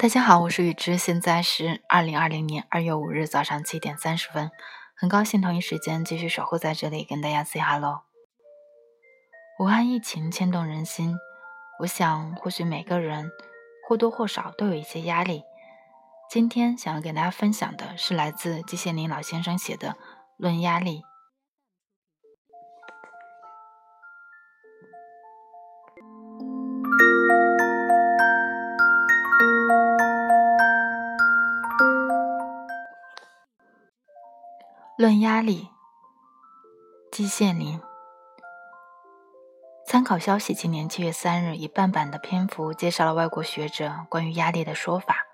大家好，我是雨之，现在是二零二零年二月五日早上七点三十分，很高兴同一时间继续守候在这里跟大家 say hello。武汉疫情牵动人心，我想或许每个人或多或少都有一些压力。今天想要给大家分享的是来自季羡林老先生写的《论压力》。论压力，季羡林。参考消息，今年七月三日以半版的篇幅介绍了外国学者关于压力的说法。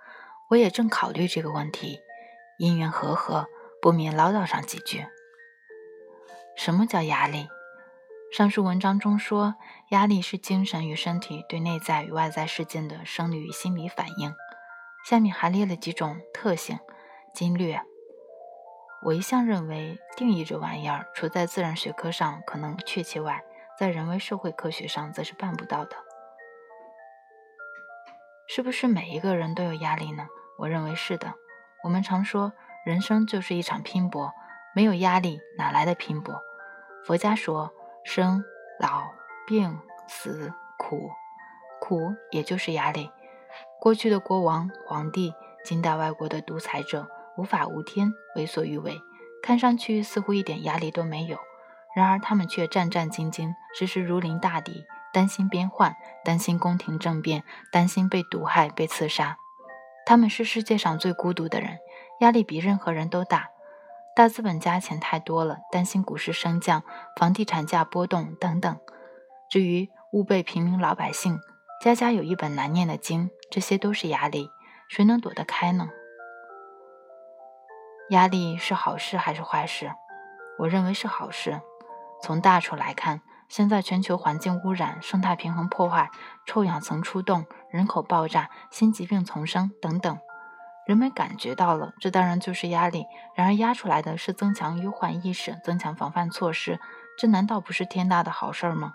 我也正考虑这个问题，因缘和合，不免唠叨上几句。什么叫压力？上述文章中说，压力是精神与身体对内在与外在事件的生理与心理反应。下面还列了几种特性，经略。我一向认为，定义这玩意儿，除在自然学科上可能确切外，在人为社会科学上则是办不到的。是不是每一个人都有压力呢？我认为是的。我们常说，人生就是一场拼搏，没有压力哪来的拼搏？佛家说，生、老、病、死、苦，苦也就是压力。过去的国王、皇帝，近代外国的独裁者。无法无天，为所欲为，看上去似乎一点压力都没有。然而他们却战战兢兢，时时如临大敌，担心边患，担心宫廷政变，担心被毒害、被刺杀。他们是世界上最孤独的人，压力比任何人都大。大资本家钱太多了，担心股市升降、房地产价波动等等。至于吾辈平民老百姓，家家有一本难念的经，这些都是压力，谁能躲得开呢？压力是好事还是坏事？我认为是好事。从大处来看，现在全球环境污染、生态平衡破坏、臭氧层出动、人口爆炸、新疾病丛生等等，人们感觉到了，这当然就是压力。然而压出来的是增强忧患意识、增强防范措施，这难道不是天大的好事吗？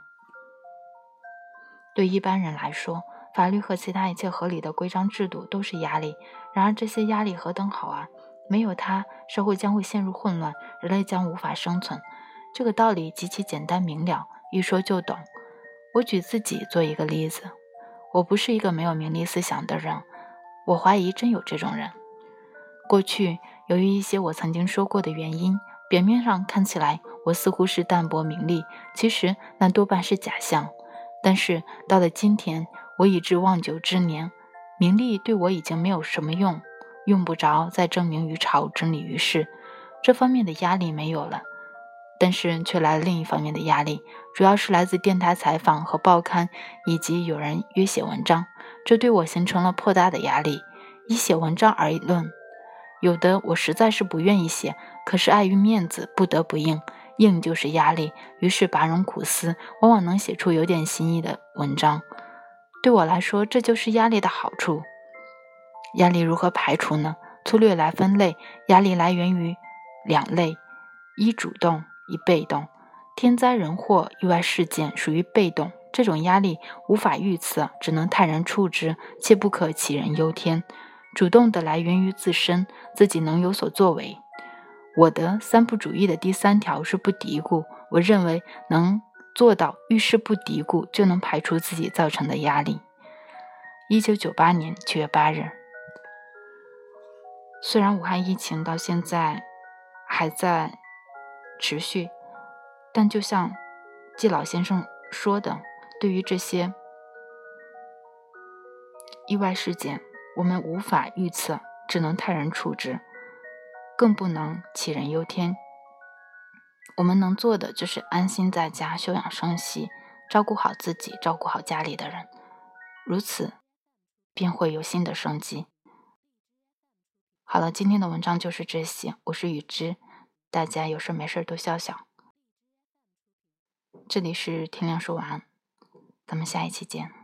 对一般人来说，法律和其他一切合理的规章制度都是压力。然而这些压力何等好啊！没有它，社会将会陷入混乱，人类将无法生存。这个道理极其简单明了，一说就懂。我举自己做一个例子，我不是一个没有名利思想的人，我怀疑真有这种人。过去由于一些我曾经说过的原因，表面上看起来我似乎是淡泊名利，其实那多半是假象。但是到了今天，我已至望九之年，名利对我已经没有什么用。用不着再证明于朝、真理于世，这方面的压力没有了，但是却来了另一方面的压力，主要是来自电台采访和报刊，以及有人约写文章，这对我形成了颇大的压力。以写文章而论，有的我实在是不愿意写，可是碍于面子，不得不应，应就是压力，于是拔荣苦思，往往能写出有点新意的文章。对我来说，这就是压力的好处。压力如何排除呢？粗略来分类，压力来源于两类：一主动，一被动。天灾人祸、意外事件属于被动，这种压力无法预测，只能泰然处之，切不可杞人忧天。主动的来源于自身，自己能有所作为。我的三不主义的第三条是不嘀咕。我认为能做到遇事不嘀咕，就能排除自己造成的压力。一九九八年七月八日。虽然武汉疫情到现在还在持续，但就像季老先生说的，对于这些意外事件，我们无法预测，只能泰然处之，更不能杞人忧天。我们能做的就是安心在家休养生息，照顾好自己，照顾好家里的人，如此便会有新的生机。好了，今天的文章就是这些。我是雨之，大家有事没事多笑笑。这里是天亮说晚安，咱们下一期见。